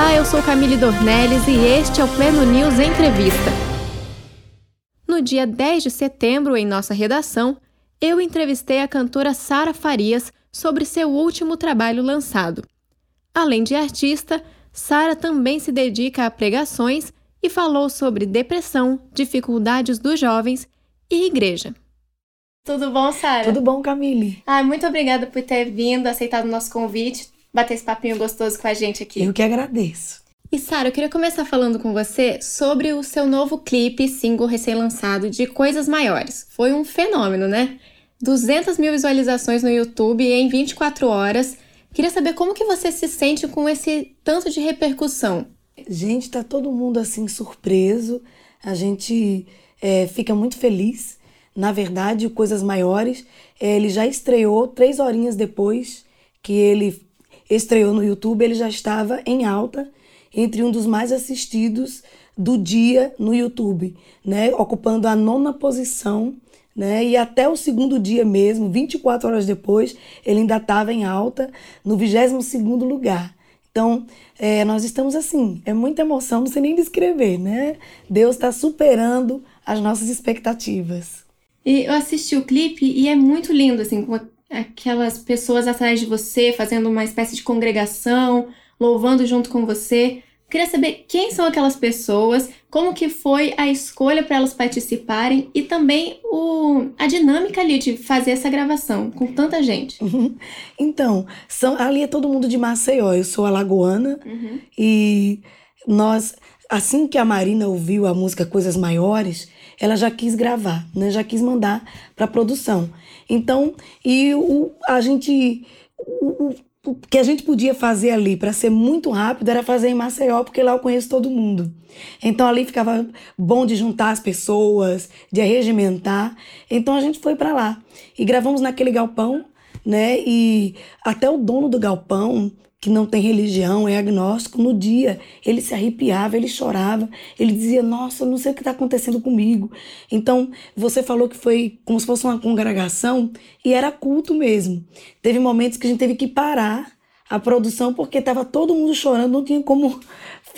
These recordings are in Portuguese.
Olá, eu sou Camille Dornelles e este é o Pleno News Entrevista. No dia 10 de setembro, em nossa redação, eu entrevistei a cantora Sara Farias sobre seu último trabalho lançado. Além de artista, Sara também se dedica a pregações e falou sobre depressão, dificuldades dos jovens e igreja. Tudo bom, Sara? Tudo bom, Camille. Ah, muito obrigada por ter vindo, aceitado o nosso convite, bater esse papinho gostoso com a gente aqui. Eu que agradeço. E Sara, eu queria começar falando com você sobre o seu novo clipe, single recém-lançado de Coisas Maiores. Foi um fenômeno, né? 200 mil visualizações no YouTube em 24 horas. Queria saber como que você se sente com esse tanto de repercussão. Gente, tá todo mundo assim surpreso. A gente é, fica muito feliz. Na verdade, Coisas Maiores, é, ele já estreou três horinhas depois que ele estreou no YouTube, ele já estava em alta entre um dos mais assistidos do dia no YouTube, né? Ocupando a nona posição, né? E até o segundo dia mesmo, 24 horas depois, ele ainda estava em alta no 22 segundo lugar. Então, é, nós estamos assim, é muita emoção, não sei nem descrever, né? Deus está superando as nossas expectativas. E eu assisti o clipe e é muito lindo, assim, aquelas pessoas atrás de você, fazendo uma espécie de congregação, louvando junto com você. Queria saber quem são aquelas pessoas, como que foi a escolha para elas participarem e também o, a dinâmica ali de fazer essa gravação com tanta gente. Uhum. Então, são, ali é todo mundo de Maceió. Eu sou alagoana uhum. e nós, assim que a Marina ouviu a música Coisas Maiores, ela já quis gravar, né? Já quis mandar para produção. Então, e o, a gente o, o que a gente podia fazer ali para ser muito rápido era fazer em Maceió, porque lá eu conheço todo mundo. Então ali ficava bom de juntar as pessoas, de arregimentar. Então a gente foi para lá e gravamos naquele galpão, né? E até o dono do galpão que não tem religião, é agnóstico, no dia ele se arrepiava, ele chorava, ele dizia: Nossa, não sei o que está acontecendo comigo. Então, você falou que foi como se fosse uma congregação e era culto mesmo. Teve momentos que a gente teve que parar a produção porque estava todo mundo chorando, não tinha como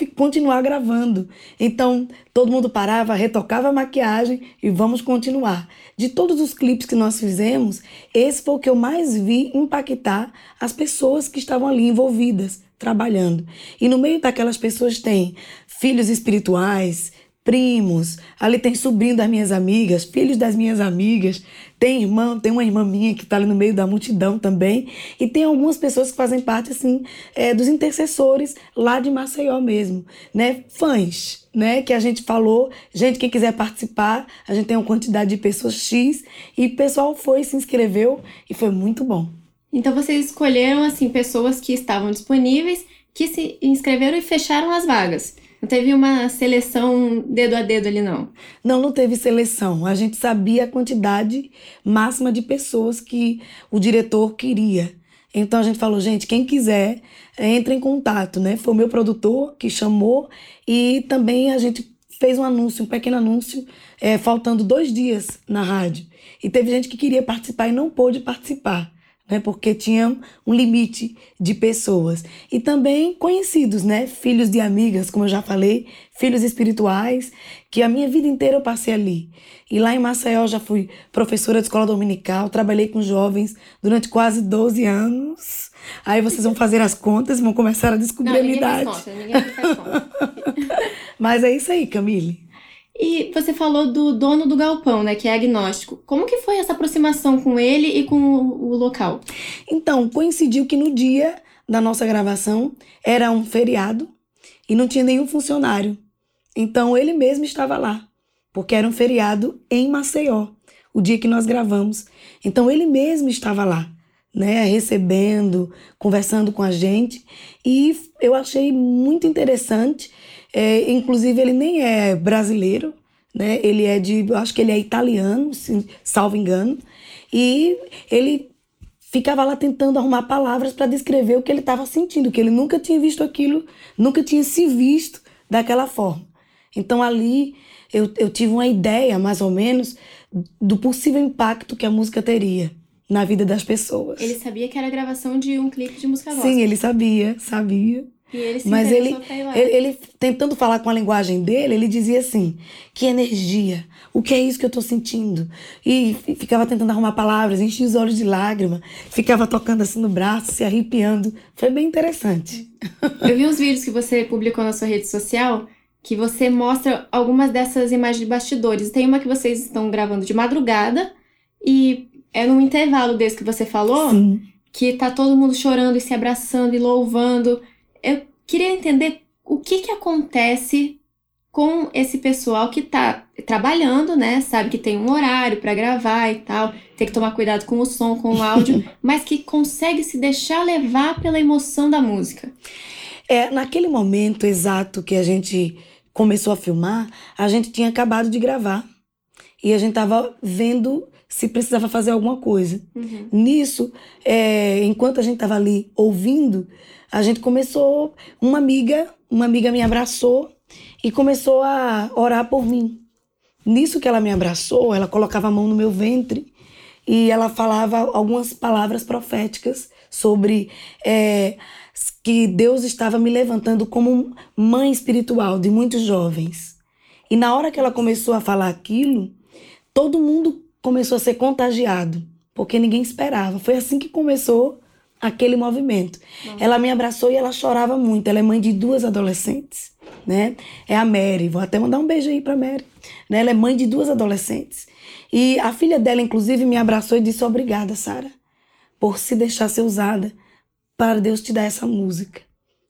continuar gravando. Então, todo mundo parava, retocava a maquiagem e vamos continuar. De todos os clipes que nós fizemos, esse foi o que eu mais vi impactar as pessoas que estavam ali envolvidas, trabalhando. E no meio daquelas pessoas tem filhos espirituais, primos, ali tem sobrinho das minhas amigas, filhos das minhas amigas, tem irmão, tem uma irmã minha que está ali no meio da multidão também, e tem algumas pessoas que fazem parte assim é, dos intercessores lá de Maceió mesmo, né? Fãs, né? Que a gente falou, gente, quem quiser participar, a gente tem uma quantidade de pessoas X, e o pessoal foi, se inscreveu e foi muito bom. Então vocês escolheram assim pessoas que estavam disponíveis, que se inscreveram e fecharam as vagas. Não teve uma seleção dedo a dedo ali, não? Não, não teve seleção. A gente sabia a quantidade máxima de pessoas que o diretor queria. Então a gente falou, gente, quem quiser, entre em contato, né? Foi o meu produtor que chamou e também a gente fez um anúncio, um pequeno anúncio, é, faltando dois dias na rádio. E teve gente que queria participar e não pôde participar né? Porque tinha um limite de pessoas. E também conhecidos, né? Filhos de amigas, como eu já falei, filhos espirituais, que a minha vida inteira eu passei ali. E lá em Maceió já fui professora de escola dominical, trabalhei com jovens durante quase 12 anos. Aí vocês vão fazer as contas, vão começar a descobrir Não, a minha idade. Conta, ninguém faz conta. Mas é isso aí, Camille. E você falou do dono do galpão, né, que é agnóstico. Como que foi essa aproximação com ele e com o, local? Então, coincidiu que no dia da nossa gravação era um feriado e não tinha nenhum funcionário. Então ele mesmo estava lá, porque era um feriado em Maceió, o dia que nós gravamos. Então ele mesmo estava lá, né, recebendo, conversando com a gente, e eu achei muito interessante é, inclusive, ele nem é brasileiro, né? Ele é de, eu acho que ele é italiano, se, salvo engano. E ele ficava lá tentando arrumar palavras para descrever o que ele estava sentindo, que ele nunca tinha visto aquilo, nunca tinha se visto daquela forma. Então ali eu, eu tive uma ideia, mais ou menos, do possível impacto que a música teria na vida das pessoas. Ele sabia que era gravação de um clipe de música gospel. Sim, ele sabia, sabia. Ele Mas ele, ele, ele, tentando falar com a linguagem dele, ele dizia assim: que energia, o que é isso que eu estou sentindo? E ficava tentando arrumar palavras, enchia os olhos de lágrima, ficava tocando assim no braço, se arrepiando. Foi bem interessante. Eu vi uns vídeos que você publicou na sua rede social que você mostra algumas dessas imagens de bastidores. Tem uma que vocês estão gravando de madrugada e é num intervalo desse que você falou Sim. que tá todo mundo chorando e se abraçando e louvando. Eu queria entender o que que acontece com esse pessoal que tá trabalhando, né? Sabe que tem um horário para gravar e tal, tem que tomar cuidado com o som, com o áudio, mas que consegue se deixar levar pela emoção da música. É, naquele momento exato que a gente começou a filmar, a gente tinha acabado de gravar. E a gente tava vendo se precisava fazer alguma coisa. Uhum. Nisso, é, enquanto a gente estava ali ouvindo, a gente começou, uma amiga, uma amiga me abraçou e começou a orar por mim. Nisso que ela me abraçou, ela colocava a mão no meu ventre e ela falava algumas palavras proféticas sobre é, que Deus estava me levantando como mãe espiritual de muitos jovens. E na hora que ela começou a falar aquilo, todo mundo começou a ser contagiado, porque ninguém esperava. Foi assim que começou aquele movimento. Nossa. Ela me abraçou e ela chorava muito. Ela é mãe de duas adolescentes, né? É a Mary. Vou até mandar um beijo aí para Mary. Né? Ela é mãe de duas adolescentes. E a filha dela, inclusive, me abraçou e disse: Obrigada, Sara, por se deixar ser usada para Deus te dar essa música.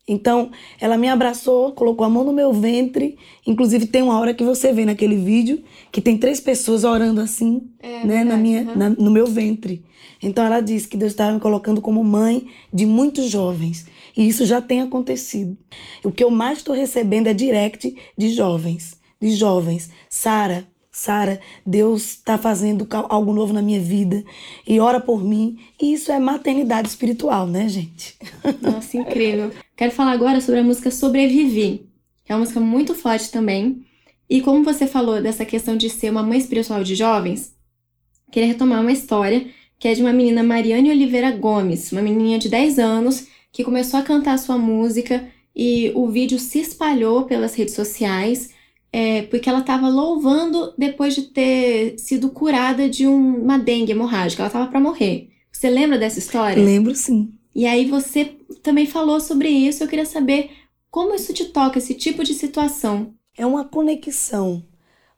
Então, ela me abraçou, colocou a mão no meu ventre. Inclusive, tem uma hora que você vê naquele vídeo que tem três pessoas orando assim, é, né, na minha, uhum. na, no meu ventre. Então, ela disse que Deus estava me colocando como mãe de muitos jovens. E isso já tem acontecido. O que eu mais estou recebendo é direct de jovens. De jovens. Sara, Sara, Deus está fazendo algo novo na minha vida e ora por mim. E isso é maternidade espiritual, né, gente? Nossa, incrível. Quero falar agora sobre a música Sobrevivi, é uma música muito forte também. E como você falou dessa questão de ser uma mãe espiritual de jovens, queria retomar uma história que é de uma menina Mariane Oliveira Gomes, uma menininha de 10 anos que começou a cantar sua música e o vídeo se espalhou pelas redes sociais é, porque ela estava louvando depois de ter sido curada de um, uma dengue hemorrágica. Ela estava para morrer. Você lembra dessa história? Lembro sim. E aí você também falou sobre isso. Eu queria saber como isso te toca, esse tipo de situação. É uma conexão,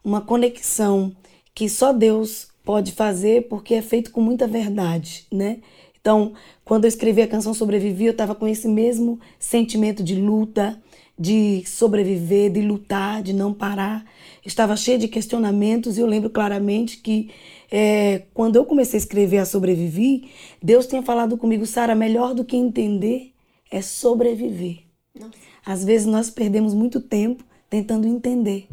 uma conexão que só Deus pode fazer porque é feito com muita verdade, né? Então, quando eu escrevi a canção Sobrevivi, eu estava com esse mesmo sentimento de luta, de sobreviver, de lutar, de não parar. Estava cheia de questionamentos e eu lembro claramente que é, quando eu comecei a escrever a Sobrevivi, Deus tinha falado comigo, Sara, melhor do que entender é sobreviver. Nossa. Às vezes nós perdemos muito tempo tentando entender.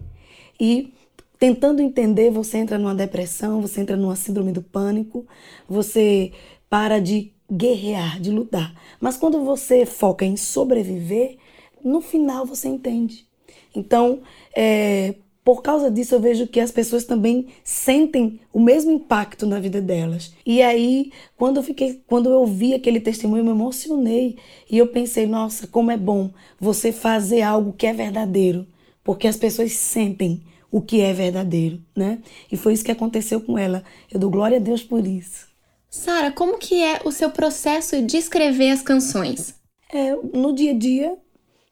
E tentando entender, você entra numa depressão, você entra numa síndrome do pânico, você para de guerrear, de lutar. Mas quando você foca em sobreviver, no final você entende. Então, é, por causa disso, eu vejo que as pessoas também sentem o mesmo impacto na vida delas. E aí, quando eu fiquei, quando eu ouvi aquele testemunho, eu me emocionei e eu pensei, nossa, como é bom você fazer algo que é verdadeiro, porque as pessoas sentem o que é verdadeiro, né? E foi isso que aconteceu com ela. Eu dou glória a Deus por isso. Sara, como que é o seu processo de escrever as canções? É, no dia a dia,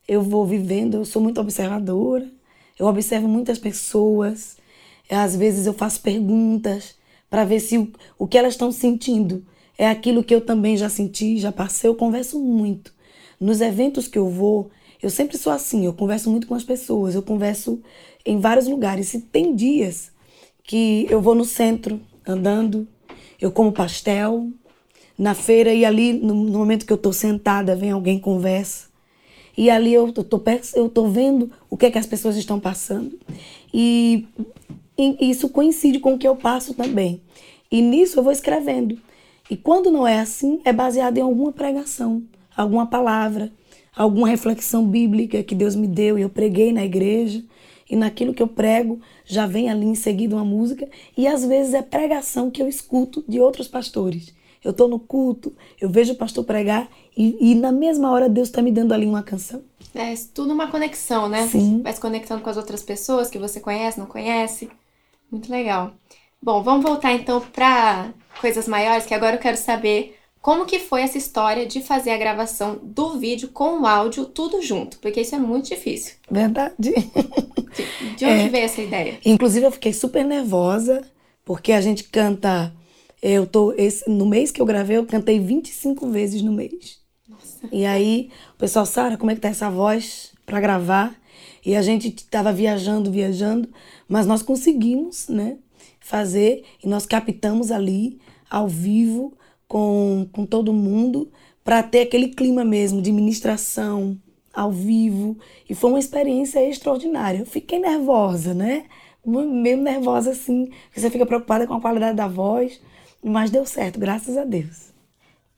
eu vou vivendo, eu sou muito observadora, eu observo muitas pessoas, às vezes eu faço perguntas para ver se o, o que elas estão sentindo é aquilo que eu também já senti, já passei, eu converso muito. Nos eventos que eu vou, eu sempre sou assim, eu converso muito com as pessoas, eu converso em vários lugares. E tem dias que eu vou no centro andando, eu como pastel, na feira e ali no, no momento que eu estou sentada, vem alguém conversa. E ali eu tô, eu tô vendo o que é que as pessoas estão passando. E, e isso coincide com o que eu passo também. E nisso eu vou escrevendo. E quando não é assim, é baseado em alguma pregação, alguma palavra, alguma reflexão bíblica que Deus me deu e eu preguei na igreja. E naquilo que eu prego, já vem ali em seguida uma música. E às vezes é pregação que eu escuto de outros pastores. Eu estou no culto, eu vejo o pastor pregar e, e na mesma hora Deus está me dando ali uma canção. É tudo uma conexão, né? Sim. Vai se conectando com as outras pessoas que você conhece, não conhece. Muito legal. Bom, vamos voltar então para coisas maiores, que agora eu quero saber como que foi essa história de fazer a gravação do vídeo com o áudio tudo junto, porque isso é muito difícil. Verdade. De onde é. veio essa ideia? Inclusive eu fiquei super nervosa, porque a gente canta eu tô esse, no mês que eu gravei, eu cantei 25 vezes no mês. Nossa. E aí, o pessoal, Sara, como é que tá essa voz para gravar? E a gente tava viajando, viajando, mas nós conseguimos, né, fazer e nós captamos ali ao vivo com, com todo mundo para ter aquele clima mesmo de ministração ao vivo e foi uma experiência extraordinária. Eu fiquei nervosa, né? Meio nervosa assim, você fica preocupada com a qualidade da voz, mas deu certo, graças a Deus.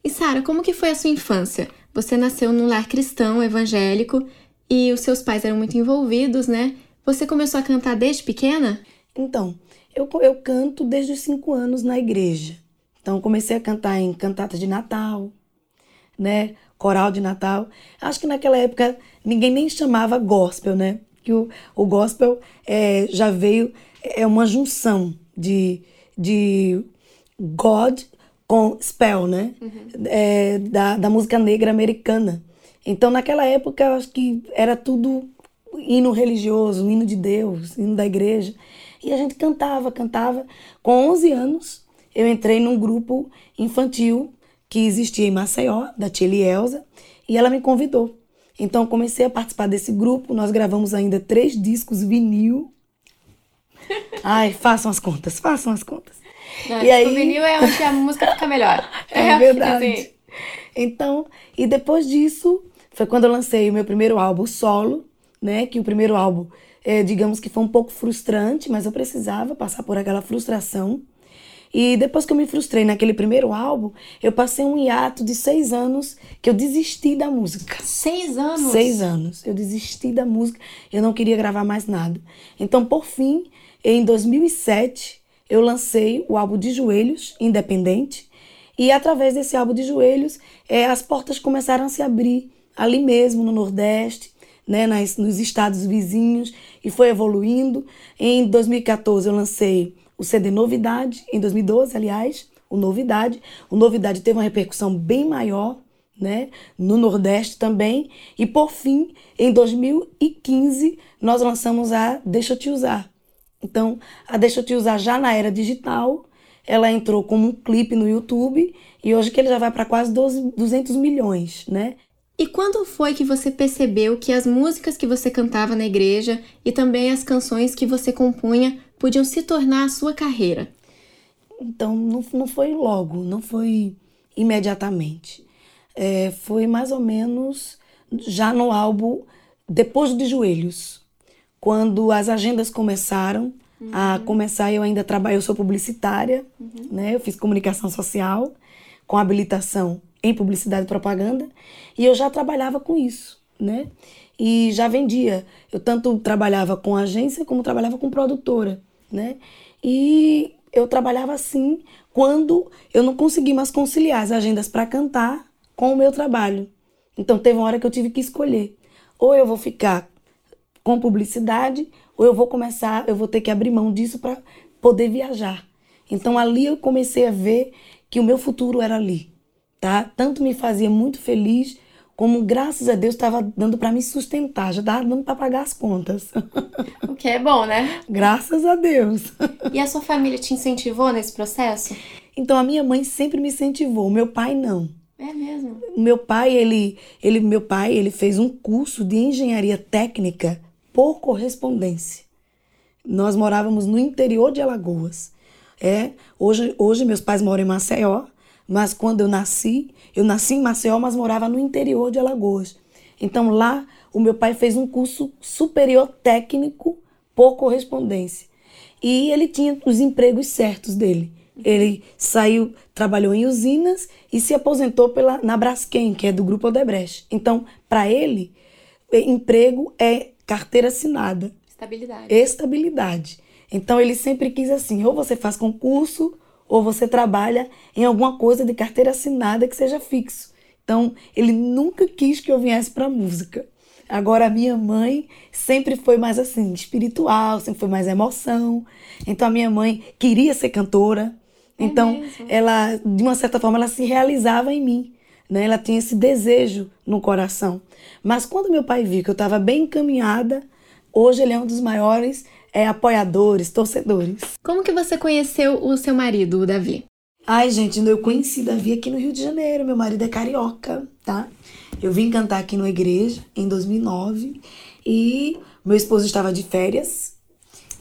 E Sara, como que foi a sua infância? Você nasceu num lar cristão, evangélico, e os seus pais eram muito envolvidos, né? Você começou a cantar desde pequena? Então, eu, eu canto desde os cinco anos na igreja. Então, comecei a cantar em cantatas de Natal, né? Coral de Natal. Acho que naquela época ninguém nem chamava gospel, né? Que o, o gospel é, já veio, é uma junção de, de God com spell, né? Uhum. É, da, da música negra americana. Então, naquela época, eu acho que era tudo hino religioso, hino de Deus, hino da igreja. E a gente cantava, cantava. Com 11 anos, eu entrei num grupo infantil que existia em Maceió, da tia Elza, e ela me convidou. Então comecei a participar desse grupo, nós gravamos ainda três discos vinil. Ai, façam as contas, façam as contas. Não, e aí... O vinil é onde a música fica melhor. É, é verdade. Assim. Então, e depois disso, foi quando eu lancei o meu primeiro álbum solo, né? Que o primeiro álbum, é, digamos que foi um pouco frustrante, mas eu precisava passar por aquela frustração. E depois que eu me frustrei naquele primeiro álbum, eu passei um hiato de seis anos que eu desisti da música. Seis anos? Seis anos. Eu desisti da música, eu não queria gravar mais nada. Então, por fim, em 2007, eu lancei o álbum de joelhos, independente. E através desse álbum de joelhos, é, as portas começaram a se abrir ali mesmo no Nordeste, né, nas, nos estados vizinhos, e foi evoluindo. Em 2014, eu lancei o CD Novidade, em 2012, aliás, o Novidade. O Novidade teve uma repercussão bem maior, né, no Nordeste também. E por fim, em 2015, nós lançamos a Deixa Eu Te Usar. Então, a Deixa Eu Te Usar já na era digital, ela entrou como um clipe no YouTube e hoje que ele já vai para quase 12, 200 milhões, né? E quando foi que você percebeu que as músicas que você cantava na igreja e também as canções que você compunha podiam se tornar a sua carreira? Então, não, não foi logo, não foi imediatamente. É, foi mais ou menos já no álbum Depois de Joelhos, quando as agendas começaram uhum. a começar, eu ainda trabalho, eu sou publicitária, uhum. né? Eu fiz comunicação social com habilitação em publicidade e propaganda, e eu já trabalhava com isso, né? E já vendia. Eu tanto trabalhava com agência como trabalhava com produtora, né? E eu trabalhava assim quando eu não consegui mais conciliar as agendas para cantar com o meu trabalho. Então teve uma hora que eu tive que escolher. Ou eu vou ficar com publicidade, ou eu vou começar, eu vou ter que abrir mão disso para poder viajar. Então ali eu comecei a ver que o meu futuro era ali tá? Tanto me fazia muito feliz, como graças a Deus estava dando para me sustentar, já estava dando para pagar as contas. O que é bom, né? Graças a Deus. E a sua família te incentivou nesse processo? Então a minha mãe sempre me incentivou, meu pai não. É mesmo. Meu pai, ele, ele, meu pai, ele fez um curso de engenharia técnica por correspondência. Nós morávamos no interior de Alagoas. É, hoje, hoje meus pais moram em Maceió, mas quando eu nasci, eu nasci em Maceió, mas morava no interior de Alagoas. Então lá o meu pai fez um curso superior técnico por correspondência. E ele tinha os empregos certos dele. Ele saiu, trabalhou em usinas e se aposentou pela, na Braskem, que é do grupo Odebrecht. Então, para ele, emprego é carteira assinada. Estabilidade. Estabilidade. Então, ele sempre quis assim: ou você faz concurso, ou você trabalha em alguma coisa de carteira assinada que seja fixo. Então, ele nunca quis que eu viesse para música. Agora, a minha mãe sempre foi mais assim, espiritual, sempre foi mais emoção. Então, a minha mãe queria ser cantora. É então, mesmo? ela, de uma certa forma, ela se realizava em mim. Né? Ela tinha esse desejo no coração. Mas quando meu pai viu que eu estava bem encaminhada, hoje ele é um dos maiores é, apoiadores, torcedores. Como que você conheceu o seu marido, o Davi? Ai, gente, eu conheci Davi aqui no Rio de Janeiro. Meu marido é carioca, tá? Eu vim cantar aqui numa igreja em 2009 e meu esposo estava de férias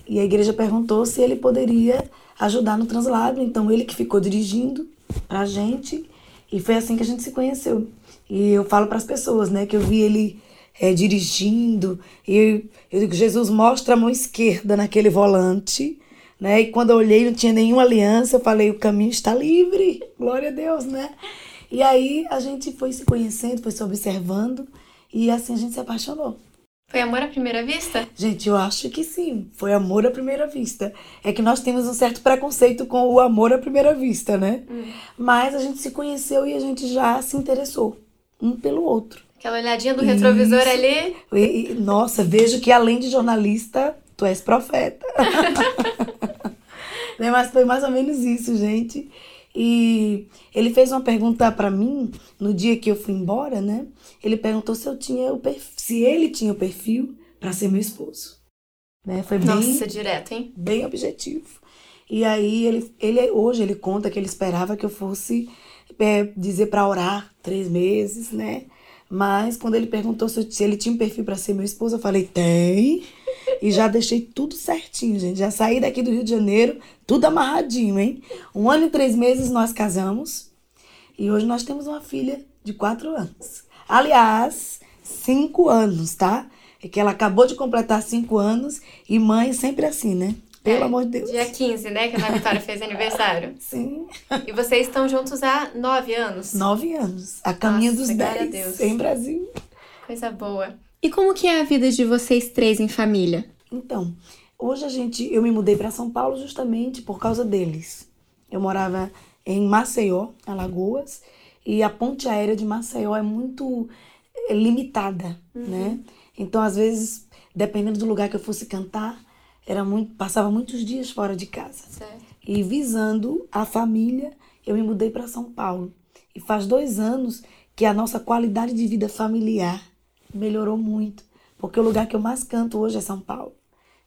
e a igreja perguntou se ele poderia ajudar no translado. Então, ele que ficou dirigindo pra gente e foi assim que a gente se conheceu. E eu falo para as pessoas, né, que eu vi ele é, dirigindo e eu digo, Jesus mostra a mão esquerda naquele volante, né? E quando eu olhei não tinha nenhuma aliança, eu falei, o caminho está livre, glória a Deus, né? E aí a gente foi se conhecendo, foi se observando e assim a gente se apaixonou. Foi amor à primeira vista? Gente, eu acho que sim. Foi amor à primeira vista. É que nós temos um certo preconceito com o amor à primeira vista, né? Hum. Mas a gente se conheceu e a gente já se interessou um pelo outro. Aquela olhadinha do retrovisor Isso. ali. E, e, nossa, vejo que além de jornalista, tu és profeta. né? Mas foi mais ou menos isso, gente. E ele fez uma pergunta para mim no dia que eu fui embora, né? Ele perguntou se eu tinha o perfil, se ele tinha o perfil para ser meu esposo. Né? Foi bem, Nossa, direto, hein? Bem objetivo. E aí ele, ele hoje ele conta que ele esperava que eu fosse é, dizer para orar três meses, né? Mas quando ele perguntou se, eu, se ele tinha um perfil para ser meu esposo, eu falei, tem. E já deixei tudo certinho, gente. Já saí daqui do Rio de Janeiro, tudo amarradinho, hein? Um ano e três meses nós casamos. E hoje nós temos uma filha de quatro anos. Aliás, cinco anos, tá? É que ela acabou de completar cinco anos e mãe sempre assim, né? Pelo é, amor de Deus. Dia 15, né? Que a Ana Vitória fez aniversário. Sim. E vocês estão juntos há nove anos? Nove anos. A caminho Nossa, dos dez. Deus. Em Brasil. Coisa boa. E como que é a vida de vocês três em família? Então, hoje a gente... Eu me mudei para São Paulo justamente por causa deles. Eu morava em Maceió, Alagoas. E a ponte aérea de Maceió é muito é limitada, uhum. né? Então, às vezes, dependendo do lugar que eu fosse cantar era muito, passava muitos dias fora de casa. Certo. E visando a família, eu me mudei para São Paulo. E faz dois anos que a nossa qualidade de vida familiar melhorou muito, porque o lugar que eu mais canto hoje é São Paulo.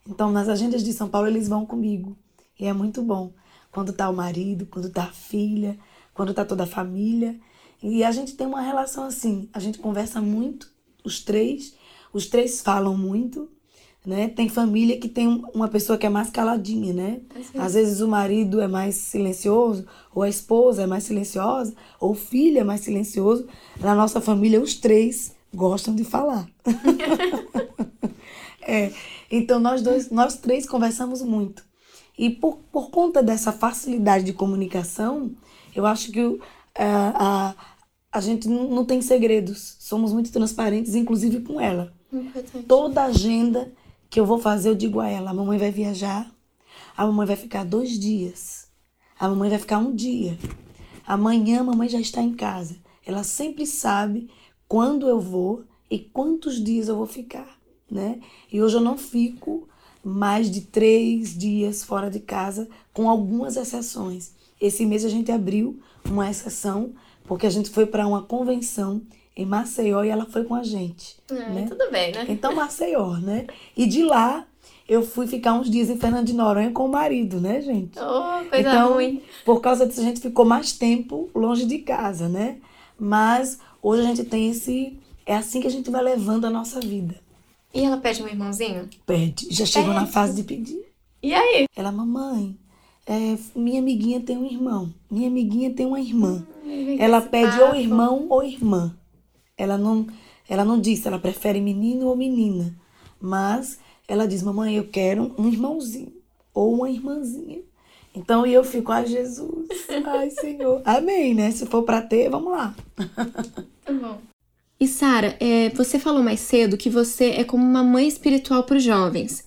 Então, nas agendas de São Paulo, eles vão comigo. E é muito bom. Quando tá o marido, quando tá a filha, quando tá toda a família. E a gente tem uma relação assim. A gente conversa muito, os três. Os três falam muito né? Tem família que tem uma pessoa que é mais caladinha, né? Assim. Às vezes o marido é mais silencioso, ou a esposa é mais silenciosa, ou o filho é mais silencioso. Na nossa família, os três gostam de falar. é, então nós dois, nós três conversamos muito. E por, por conta dessa facilidade de comunicação, eu acho que uh, a, a gente não, tem segredos. Somos muito transparentes, inclusive com ela. Toda agenda que eu vou fazer, eu digo a ela: a mamãe vai viajar, a mamãe vai ficar dois dias, a mamãe vai ficar um dia. Amanhã a mamãe já está em casa. Ela sempre sabe quando eu vou e quantos dias eu vou ficar, né? E hoje eu não fico mais de três dias fora de casa, com algumas exceções. Esse mês a gente abriu uma exceção porque a gente foi para uma convenção em Maceió e ela foi com a gente. É, né? Tudo bem, né? Então, Maceió, né? E de lá eu fui ficar uns dias em Fernando de Noronha com o marido, né, gente? Oh, coisa então, ruim. Por causa disso, a gente ficou mais tempo longe de casa, né? Mas hoje a gente tem esse. É assim que a gente vai levando a nossa vida. E ela pede um irmãozinho? Pede. Já chegou na fase de pedir. E aí? Ela, mamãe, é, minha amiguinha tem um irmão. Minha amiguinha tem uma irmã. Ela pede papo. ou irmão ou irmã. Ela não, ela não disse, ela prefere menino ou menina. Mas ela diz, mamãe, eu quero um irmãozinho ou uma irmãzinha. Então eu fico, ai Jesus, ai Senhor. Amém, né? Se for para ter, vamos lá. Tá bom. E Sara, é, você falou mais cedo que você é como uma mãe espiritual para os jovens.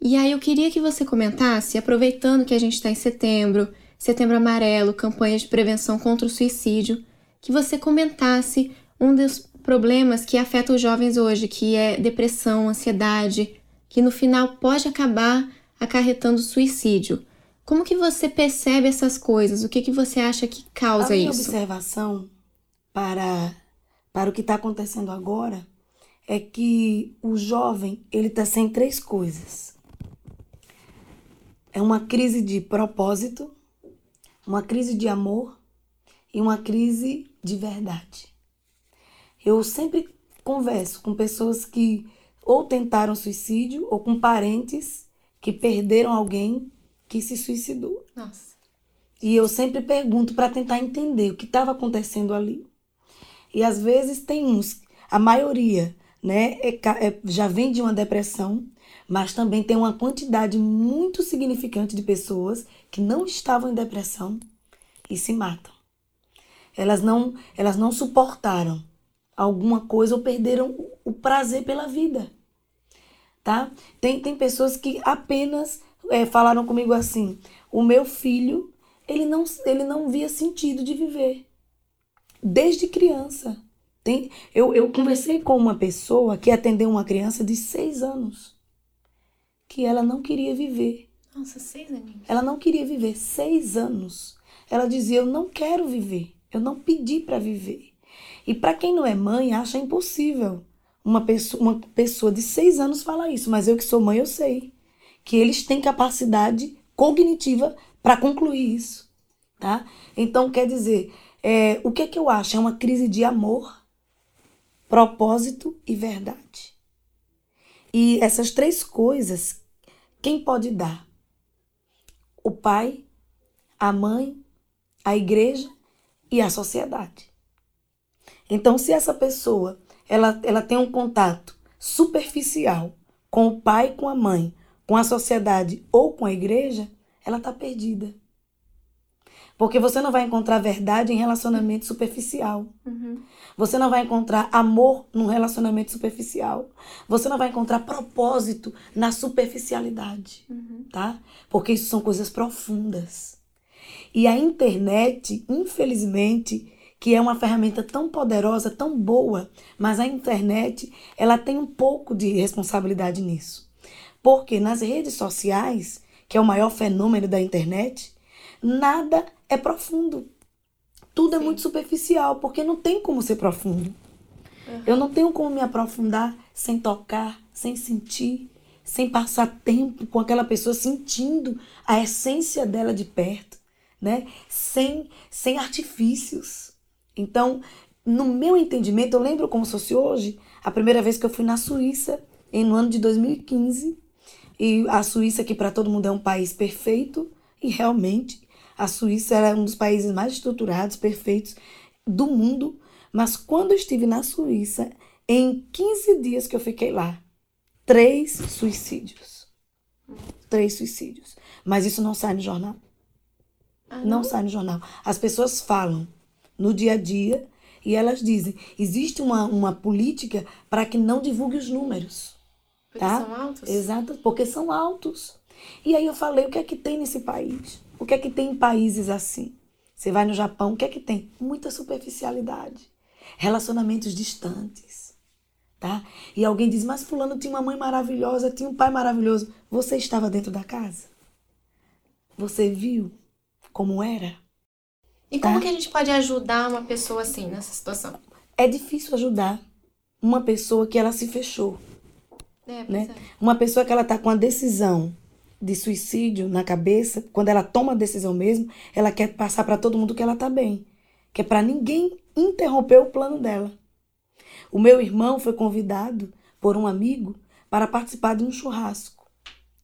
E aí eu queria que você comentasse, aproveitando que a gente está em setembro, setembro amarelo, campanha de prevenção contra o suicídio, que você comentasse um dos problemas que afetam os jovens hoje, que é depressão, ansiedade, que no final pode acabar acarretando suicídio. Como que você percebe essas coisas? O que, que você acha que causa A minha isso? observação para, para o que está acontecendo agora é que o jovem ele está sem três coisas. É uma crise de propósito, uma crise de amor e uma crise de verdade. Eu sempre converso com pessoas que ou tentaram suicídio ou com parentes que perderam alguém que se suicidou. Nossa. E eu sempre pergunto para tentar entender o que estava acontecendo ali. E às vezes tem uns, a maioria, né, é, é, já vem de uma depressão, mas também tem uma quantidade muito significante de pessoas que não estavam em depressão e se matam. Elas não, elas não suportaram alguma coisa ou perderam o prazer pela vida. Tá? Tem, tem pessoas que apenas é, falaram comigo assim: o meu filho ele não, ele não via sentido de viver desde criança. Tem, eu, eu conversei com uma pessoa que atendeu uma criança de seis anos que ela não queria viver. Nossa, seis aninhos. Ela não queria viver seis anos. Ela dizia: Eu não quero viver. Eu não pedi para viver. E para quem não é mãe, acha impossível uma pessoa, uma pessoa de seis anos falar isso. Mas eu que sou mãe, eu sei que eles têm capacidade cognitiva para concluir isso. Tá? Então, quer dizer, é, o que é que eu acho? É uma crise de amor, propósito e verdade. E essas três coisas, quem pode dar? O pai, a mãe, a igreja e a sociedade. Então, se essa pessoa ela, ela tem um contato superficial com o pai, com a mãe, com a sociedade ou com a igreja, ela está perdida. Porque você não vai encontrar verdade em relacionamento superficial. Uhum. Você não vai encontrar amor num relacionamento superficial. Você não vai encontrar propósito na superficialidade, uhum. tá? Porque isso são coisas profundas. E a internet, infelizmente, que é uma ferramenta tão poderosa, tão boa, mas a internet, ela tem um pouco de responsabilidade nisso. Porque nas redes sociais, que é o maior fenômeno da internet, nada é profundo. Tudo é Sim. é muito superficial, porque não tem como ser profundo. Uhum. Eu não tenho como me aprofundar sem tocar, sem sentir, sem passar tempo com aquela pessoa sentindo a essência dela de perto, né? Sem, sem artifícios. Então, no meu entendimento, eu lembro como se fosse hoje, a primeira vez que eu fui na Suíça, em, no ano de 2015. E a Suíça, que para todo mundo é um país perfeito, e realmente a Suíça era um dos países mais estruturados, perfeitos do mundo. Mas quando eu estive na Suíça, em 15 dias que eu fiquei lá, três suicídios. Três suicídios. Mas isso não sai no jornal. Ah, não? não sai no jornal. As pessoas falam no dia a dia e elas dizem: existe uma, uma política para que não divulgue os números. Porque tá? são altos? Exato, porque são altos. E aí eu falei: o que é que tem nesse país? O que é que tem em países assim? Você vai no Japão, o que é que tem? Muita superficialidade. Relacionamentos distantes. Tá? E alguém diz, mas fulano tinha uma mãe maravilhosa, tinha um pai maravilhoso. Você estava dentro da casa? Você viu como era? E tá? como que a gente pode ajudar uma pessoa assim, nessa situação? É difícil ajudar uma pessoa que ela se fechou. É, né? É. Uma pessoa que ela está com a decisão de suicídio na cabeça, quando ela toma a decisão mesmo, ela quer passar para todo mundo que ela tá bem, que é para ninguém interromper o plano dela. O meu irmão foi convidado por um amigo para participar de um churrasco.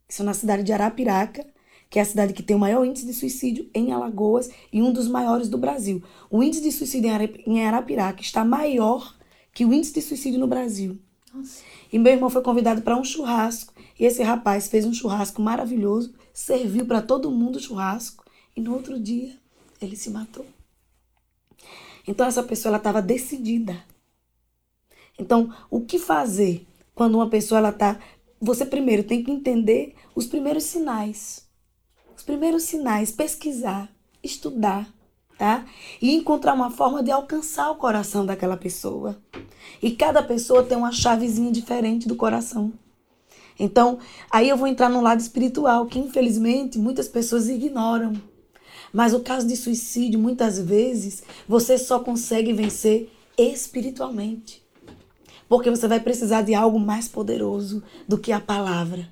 Isso na cidade de Arapiraca, que é a cidade que tem o maior índice de suicídio em Alagoas e um dos maiores do Brasil. O índice de suicídio em Arapiraca está maior que o índice de suicídio no Brasil. Nossa. E meu irmão foi convidado para um churrasco e esse rapaz fez um churrasco maravilhoso, serviu para todo mundo o churrasco e no outro dia ele se matou. Então essa pessoa ela estava decidida. Então, o que fazer quando uma pessoa ela tá você primeiro tem que entender os primeiros sinais. Os primeiros sinais, pesquisar, estudar, tá? E encontrar uma forma de alcançar o coração daquela pessoa. E cada pessoa tem uma chavezinha diferente do coração. Então, aí eu vou entrar no lado espiritual, que infelizmente muitas pessoas ignoram. Mas o caso de suicídio, muitas vezes, você só consegue vencer espiritualmente. Porque você vai precisar de algo mais poderoso do que a palavra.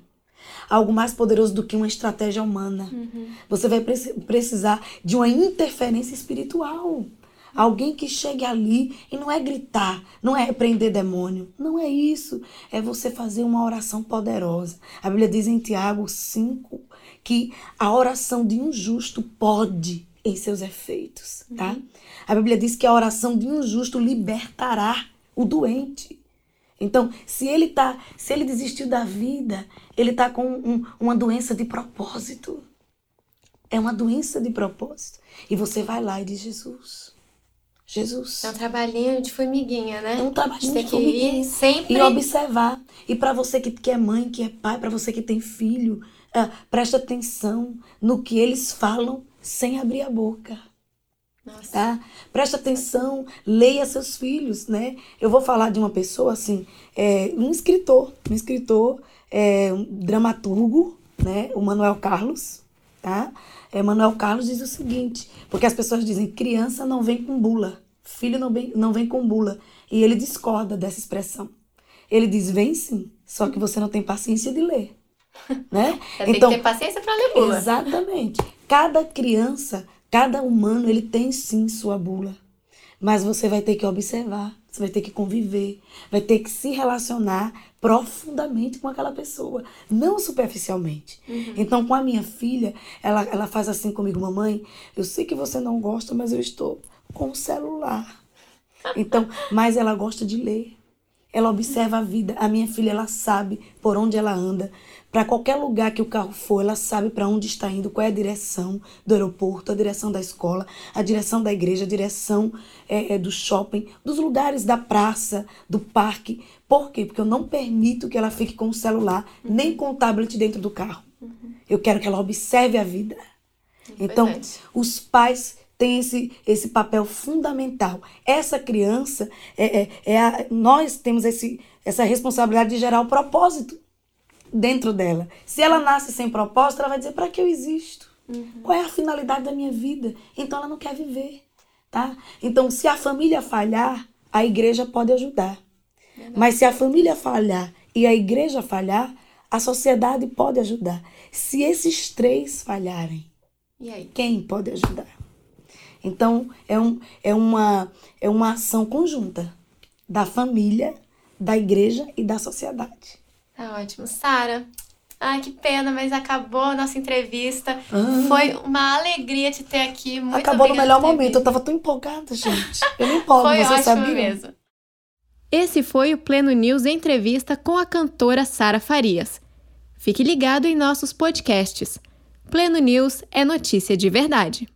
Algo mais poderoso do que uma estratégia humana. Uhum. Você vai precisar de uma interferência espiritual. Alguém que chegue ali e não é gritar, não é repreender demônio. Não é isso. É você fazer uma oração poderosa. A Bíblia diz em Tiago 5 que a oração de um justo pode em seus efeitos, tá? Uhum. A Bíblia diz que a oração de um justo libertará o doente. Então, se ele tá, se ele desistiu da vida, ele tá com um, uma doença de propósito. É uma doença de propósito. E você vai lá e diz: Jesus, Jesus. É um trabalhinho de formiguinha, né? É um trabalhinho de formiguinha. sempre. E observar. E para você que, que é mãe, que é pai, para você que tem filho, uh, preste atenção no que eles falam sem abrir a boca. Nossa. Tá? Preste atenção, leia seus filhos, né? Eu vou falar de uma pessoa assim, é, um escritor, um escritor, é, um dramaturgo, né? O Manuel Carlos, tá? É, Manuel Carlos diz o seguinte, porque as pessoas dizem criança não vem com bula, filho não vem, não vem com bula, e ele discorda dessa expressão. Ele diz vem sim, só que você não tem paciência de ler, né? Você então, tem que ter paciência para ler bula. Exatamente. Cada criança, cada humano, ele tem sim sua bula. Mas você vai ter que observar, você vai ter que conviver, vai ter que se relacionar profundamente com aquela pessoa, não superficialmente. Uhum. Então, com a minha filha, ela, ela faz assim comigo, mamãe, eu sei que você não gosta, mas eu estou com o celular. Então, mas ela gosta de ler. Ela observa a vida. A minha filha, ela sabe por onde ela anda. Para qualquer lugar que o carro for, ela sabe para onde está indo, qual é a direção do aeroporto, a direção da escola, a direção da igreja, a direção é, é, do shopping, dos lugares da praça, do parque. Por quê? Porque eu não permito que ela fique com o celular, uhum. nem com o tablet dentro do carro. Uhum. Eu quero que ela observe a vida. Então, os pais têm esse, esse papel fundamental. Essa criança, é, é, é a, nós temos esse, essa responsabilidade de gerar o propósito dentro dela. Se ela nasce sem propósito, ela vai dizer: para que eu existo? Uhum. Qual é a finalidade da minha vida? Então ela não quer viver, tá? Então, se a família falhar, a igreja pode ajudar. Verdade. Mas se a família falhar e a igreja falhar, a sociedade pode ajudar. Se esses três falharem, quem pode ajudar? Então, é, um, é, uma, é uma ação conjunta da família, da igreja e da sociedade. Tá ótimo. Sara, Ai, que pena, mas acabou a nossa entrevista. Ah. Foi uma alegria te ter aqui. Muito acabou no melhor momento. Eu tava tão empolgada, gente. Eu não empolgo, foi você sabia? mesmo. Esse foi o Pleno News entrevista com a cantora Sara Farias. Fique ligado em nossos podcasts. Pleno News é notícia de verdade.